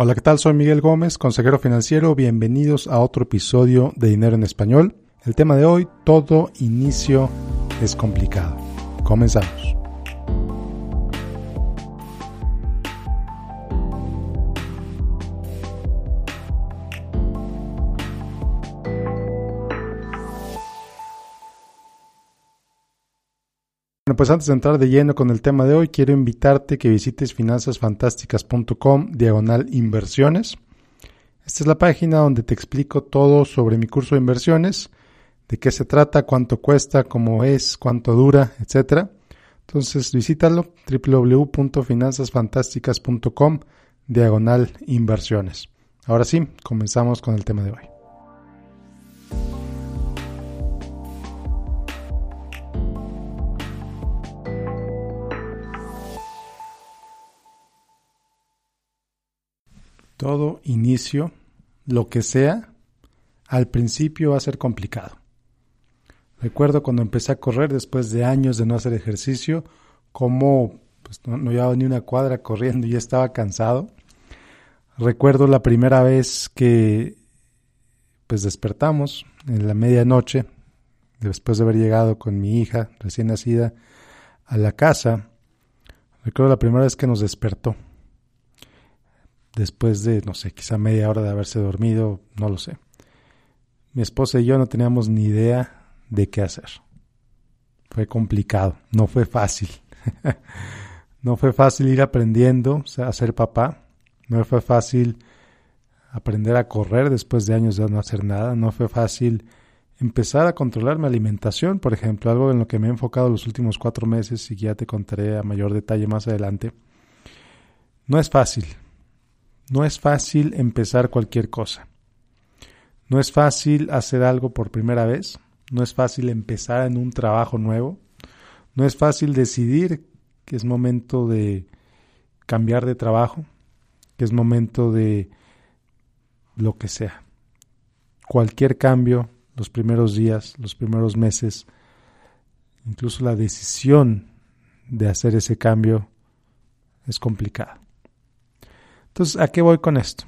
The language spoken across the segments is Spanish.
Hola, ¿qué tal? Soy Miguel Gómez, consejero financiero. Bienvenidos a otro episodio de Dinero en Español. El tema de hoy, todo inicio es complicado. Comenzamos. Pues antes de entrar de lleno con el tema de hoy, quiero invitarte que visites finanzasfantásticas.com diagonal inversiones. Esta es la página donde te explico todo sobre mi curso de inversiones, de qué se trata, cuánto cuesta, cómo es, cuánto dura, etc. Entonces visítalo www.finanzasfantásticas.com diagonal inversiones. Ahora sí, comenzamos con el tema de hoy. Todo inicio, lo que sea, al principio va a ser complicado. Recuerdo cuando empecé a correr después de años de no hacer ejercicio, como pues, no, no llevaba ni una cuadra corriendo y ya estaba cansado. Recuerdo la primera vez que pues despertamos en la medianoche, después de haber llegado con mi hija recién nacida a la casa. Recuerdo la primera vez que nos despertó después de, no sé, quizá media hora de haberse dormido, no lo sé. Mi esposa y yo no teníamos ni idea de qué hacer. Fue complicado, no fue fácil. no fue fácil ir aprendiendo a ser papá, no fue fácil aprender a correr después de años de no hacer nada, no fue fácil empezar a controlar mi alimentación, por ejemplo, algo en lo que me he enfocado los últimos cuatro meses y ya te contaré a mayor detalle más adelante. No es fácil, no es fácil empezar cualquier cosa. No es fácil hacer algo por primera vez. No es fácil empezar en un trabajo nuevo. No es fácil decidir que es momento de cambiar de trabajo, que es momento de lo que sea. Cualquier cambio, los primeros días, los primeros meses, incluso la decisión de hacer ese cambio es complicada. Entonces, ¿a qué voy con esto?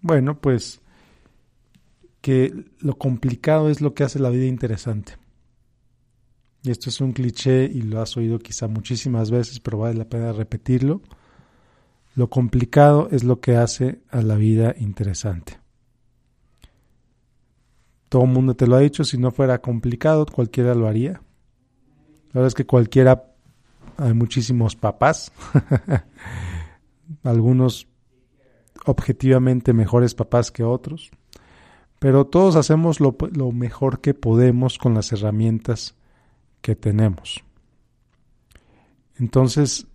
Bueno, pues que lo complicado es lo que hace la vida interesante. Y esto es un cliché y lo has oído quizá muchísimas veces, pero vale la pena repetirlo. Lo complicado es lo que hace a la vida interesante. Todo el mundo te lo ha dicho, si no fuera complicado, cualquiera lo haría. La verdad es que cualquiera, hay muchísimos papás, algunos objetivamente mejores papás que otros, pero todos hacemos lo, lo, mejor que podemos con las herramientas que tenemos. Entonces,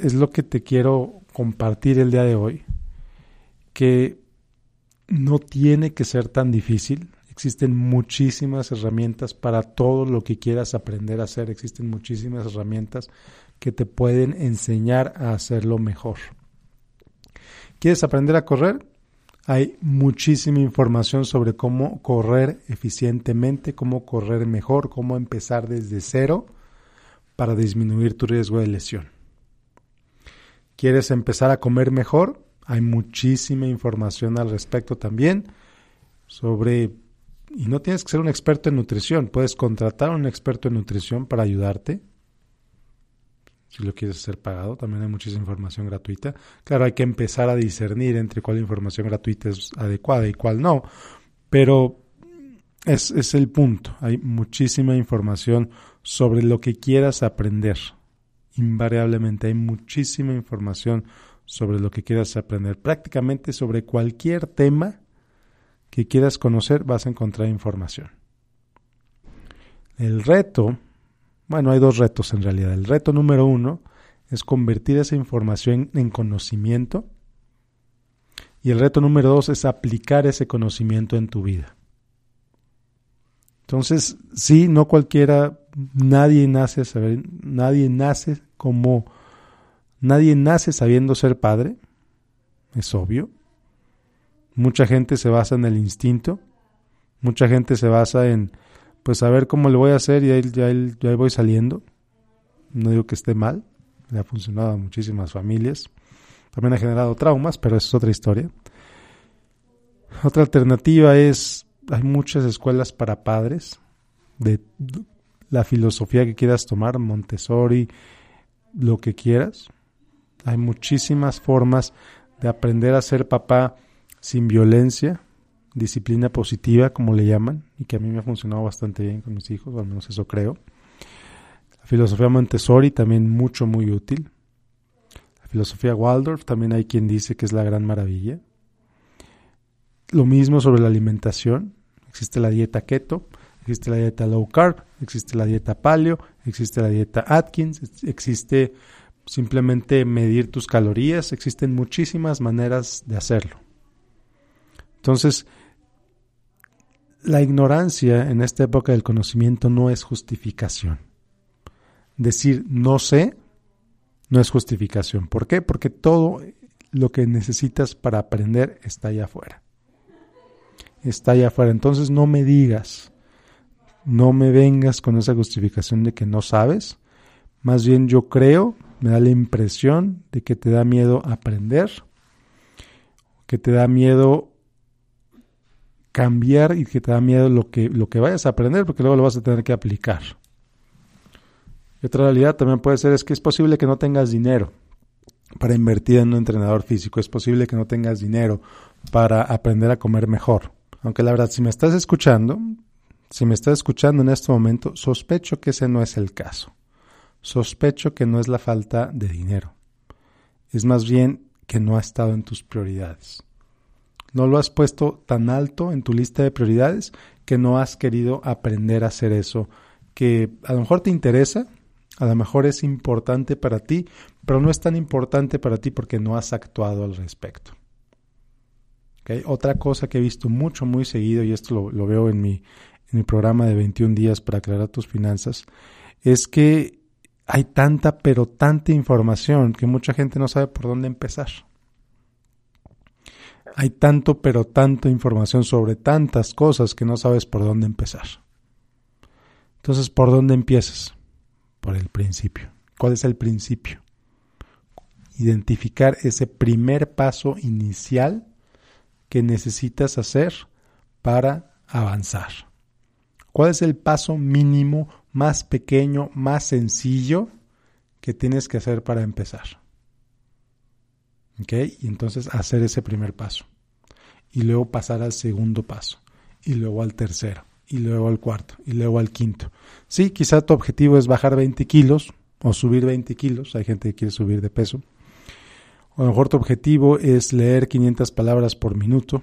es lo que te quiero compartir el día de hoy, que no tiene que ser tan difícil. Existen muchísimas herramientas para todo lo que quieras aprender a hacer. Existen muchísimas herramientas que te pueden enseñar a hacerlo mejor. ¿Quieres aprender a correr? Hay muchísima información sobre cómo correr eficientemente, cómo correr mejor, cómo empezar desde cero para disminuir tu riesgo de lesión. ¿Quieres empezar a comer mejor? Hay muchísima información al respecto también sobre, y no tienes que ser un experto en nutrición, puedes contratar a un experto en nutrición para ayudarte si lo quieres hacer pagado, también hay muchísima información gratuita. Claro, hay que empezar a discernir entre cuál información gratuita es adecuada y cuál no, pero es, es el punto. Hay muchísima información sobre lo que quieras aprender. Invariablemente hay muchísima información sobre lo que quieras aprender. Prácticamente sobre cualquier tema que quieras conocer vas a encontrar información. El reto bueno, hay dos retos en realidad. El reto número uno es convertir esa información en conocimiento. Y el reto número dos es aplicar ese conocimiento en tu vida. Entonces, sí, no cualquiera, nadie nace saber, nadie nace como, nadie nace sabiendo ser padre, es obvio. Mucha gente se basa en el instinto, mucha gente se basa en, pues a ver cómo le voy a hacer y ahí, ya, ya voy saliendo. No digo que esté mal, le ha funcionado a muchísimas familias. también ha generado traumas, pero es otra historia. Otra alternativa es, hay muchas escuelas para padres de la filosofía que quieras tomar, Montessori, lo que quieras. Hay muchísimas formas de aprender a ser papá sin violencia, disciplina positiva, como le llaman, y que a mí me ha funcionado bastante bien con mis hijos, o al menos eso creo. La filosofía Montessori también mucho, muy útil. La filosofía Waldorf también hay quien dice que es la gran maravilla. Lo mismo sobre la alimentación. Existe la dieta keto, existe la dieta low carb, existe la dieta paleo, existe la dieta Atkins, existe simplemente medir tus calorías, existen muchísimas maneras de hacerlo. Entonces, la ignorancia en esta época del conocimiento no es justificación. Decir no sé no es justificación. ¿Por qué? Porque todo lo que necesitas para aprender está allá afuera. Está allá afuera. Entonces no me digas, no me vengas con esa justificación de que no sabes. Más bien yo creo, me da la impresión de que te da miedo aprender, que te da miedo cambiar y que te da miedo lo que, lo que vayas a aprender, porque luego lo vas a tener que aplicar. Y otra realidad también puede ser es que es posible que no tengas dinero para invertir en un entrenador físico, es posible que no tengas dinero para aprender a comer mejor. Aunque la verdad, si me estás escuchando, si me estás escuchando en este momento, sospecho que ese no es el caso. Sospecho que no es la falta de dinero. Es más bien que no ha estado en tus prioridades. No lo has puesto tan alto en tu lista de prioridades que no has querido aprender a hacer eso, que a lo mejor te interesa, a lo mejor es importante para ti, pero no es tan importante para ti porque no has actuado al respecto. Otra cosa que he visto mucho, muy seguido, y esto lo, veo en mi, en mi programa de 21 días para aclarar tus finanzas, es que hay tanta, pero tanta información que mucha gente no sabe por dónde empezar. Hay tanto, pero tanta información sobre tantas cosas que no sabes por dónde empezar. Entonces, ¿por dónde empiezas? Por el principio. ¿Cuál es el principio? Identificar ese primer paso inicial que necesitas hacer para avanzar. ¿Cuál es el paso mínimo más pequeño, más sencillo que tienes que hacer para empezar? ¿Ok? Y entonces hacer ese primer paso. Y luego pasar al segundo paso. Y luego al tercero. Y luego al cuarto. Y luego al quinto. Sí, quizá tu objetivo es bajar 20 kilos o subir 20 kilos. Hay gente que quiere subir de peso. O a lo mejor tu objetivo es leer 500 palabras por minuto.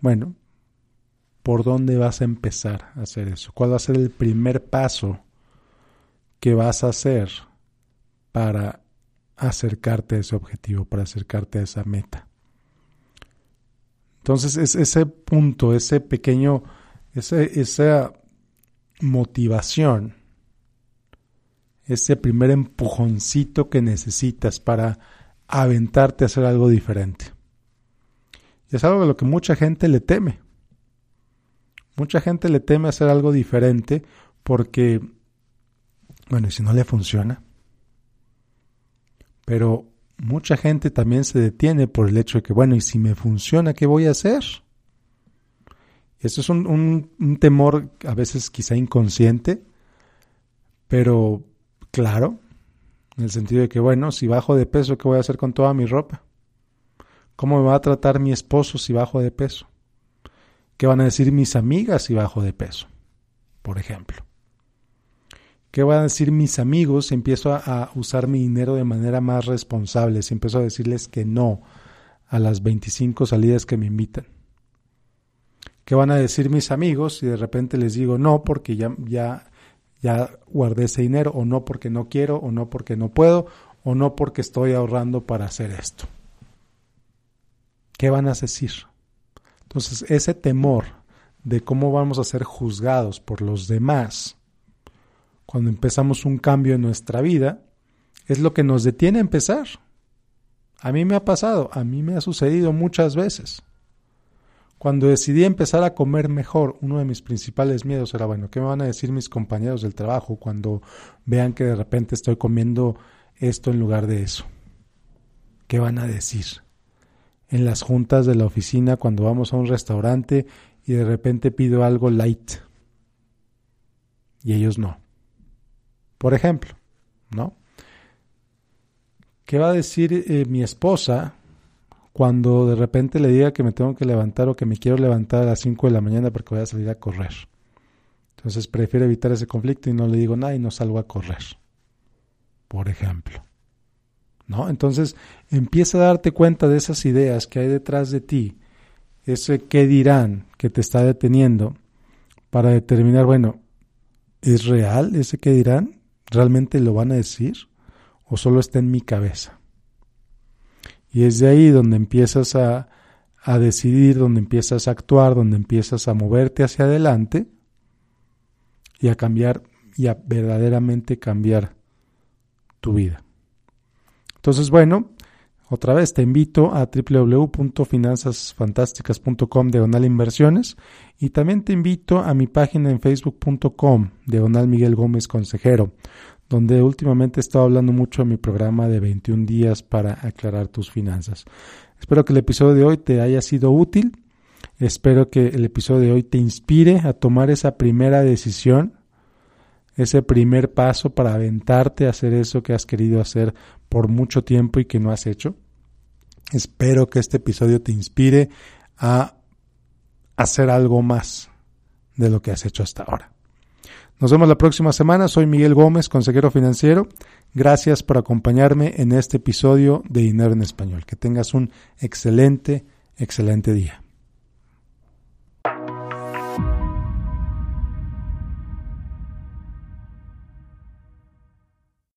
Bueno, ¿por dónde vas a empezar a hacer eso? ¿Cuál va a ser el primer paso que vas a hacer para acercarte a ese objetivo, para acercarte a esa meta. Entonces, es ese punto, ese pequeño, ese, esa motivación, ese primer empujoncito que necesitas para aventarte a hacer algo diferente. Y es algo de lo que mucha gente le teme. Mucha gente le teme hacer algo diferente porque, bueno, y si no le funciona, pero mucha gente también se detiene por el hecho de que, bueno, ¿y si me funciona, qué voy a hacer? Eso es un, temor a veces quizá inconsciente, pero claro, en el sentido de que, bueno, si bajo de peso, ¿qué voy a hacer con toda mi ropa? ¿Cómo me va a tratar mi esposo si bajo de peso? ¿Qué van a decir mis amigas si bajo de peso? Por ejemplo. ¿Qué van a decir mis amigos si empiezo a, usar mi dinero de manera más responsable? Si empiezo a decirles que no a las 25 salidas que me invitan. ¿Qué van a decir mis amigos si de repente les digo no porque ya, ya, ya guardé ese dinero o no porque no quiero o no porque no puedo o no porque estoy ahorrando para hacer esto? ¿Qué van a decir? Entonces, ese temor de cómo vamos a ser juzgados por los demás cuando empezamos un cambio en nuestra vida, es lo que nos detiene a empezar. A mí me ha pasado, a mí me ha sucedido muchas veces. Cuando decidí empezar a comer mejor, uno de mis principales miedos era, bueno, ¿qué me van a decir mis compañeros del trabajo cuando vean que de repente estoy comiendo esto en lugar de eso? ¿qué van a decir? En las juntas de la oficina, cuando vamos a un restaurante y de repente pido algo light y ellos no. Por ejemplo, ¿no? ¿Qué va a decir eh, mi esposa cuando de repente le diga que me tengo que levantar o que me quiero levantar a las 5 de la mañana porque voy a salir a correr? Entonces prefiero evitar ese conflicto y no le digo nada y no salgo a correr. Por ejemplo. ¿No? Entonces empieza a darte cuenta de esas ideas que hay detrás de ti, ese qué dirán que te está deteniendo para determinar, bueno, ¿es real ese qué dirán? ¿Realmente lo van a decir? ¿O solo está en mi cabeza? Y es de ahí donde empiezas a, a decidir, donde empiezas a actuar, donde empiezas a moverte hacia adelante y a cambiar y a verdaderamente cambiar tu vida. Entonces, bueno, otra vez te invito a www.finanzasfantásticas.com diagonal inversiones y también te invito a mi página en facebook.com diagonal Miguel Gómez Consejero, donde últimamente he estado hablando mucho de mi programa de 21 días para aclarar tus finanzas. Espero que el episodio de hoy te haya sido útil. Espero que el episodio de hoy te inspire a tomar esa primera decisión, ese primer paso para aventarte a hacer eso que has querido hacer por mucho tiempo y que no has hecho. Espero que este episodio te inspire a hacer algo más de lo que has hecho hasta ahora. Nos vemos la próxima semana. Soy Miguel Gómez, consejero financiero. Gracias por acompañarme en este episodio de Dinero en Español. Que tengas un excelente, excelente día.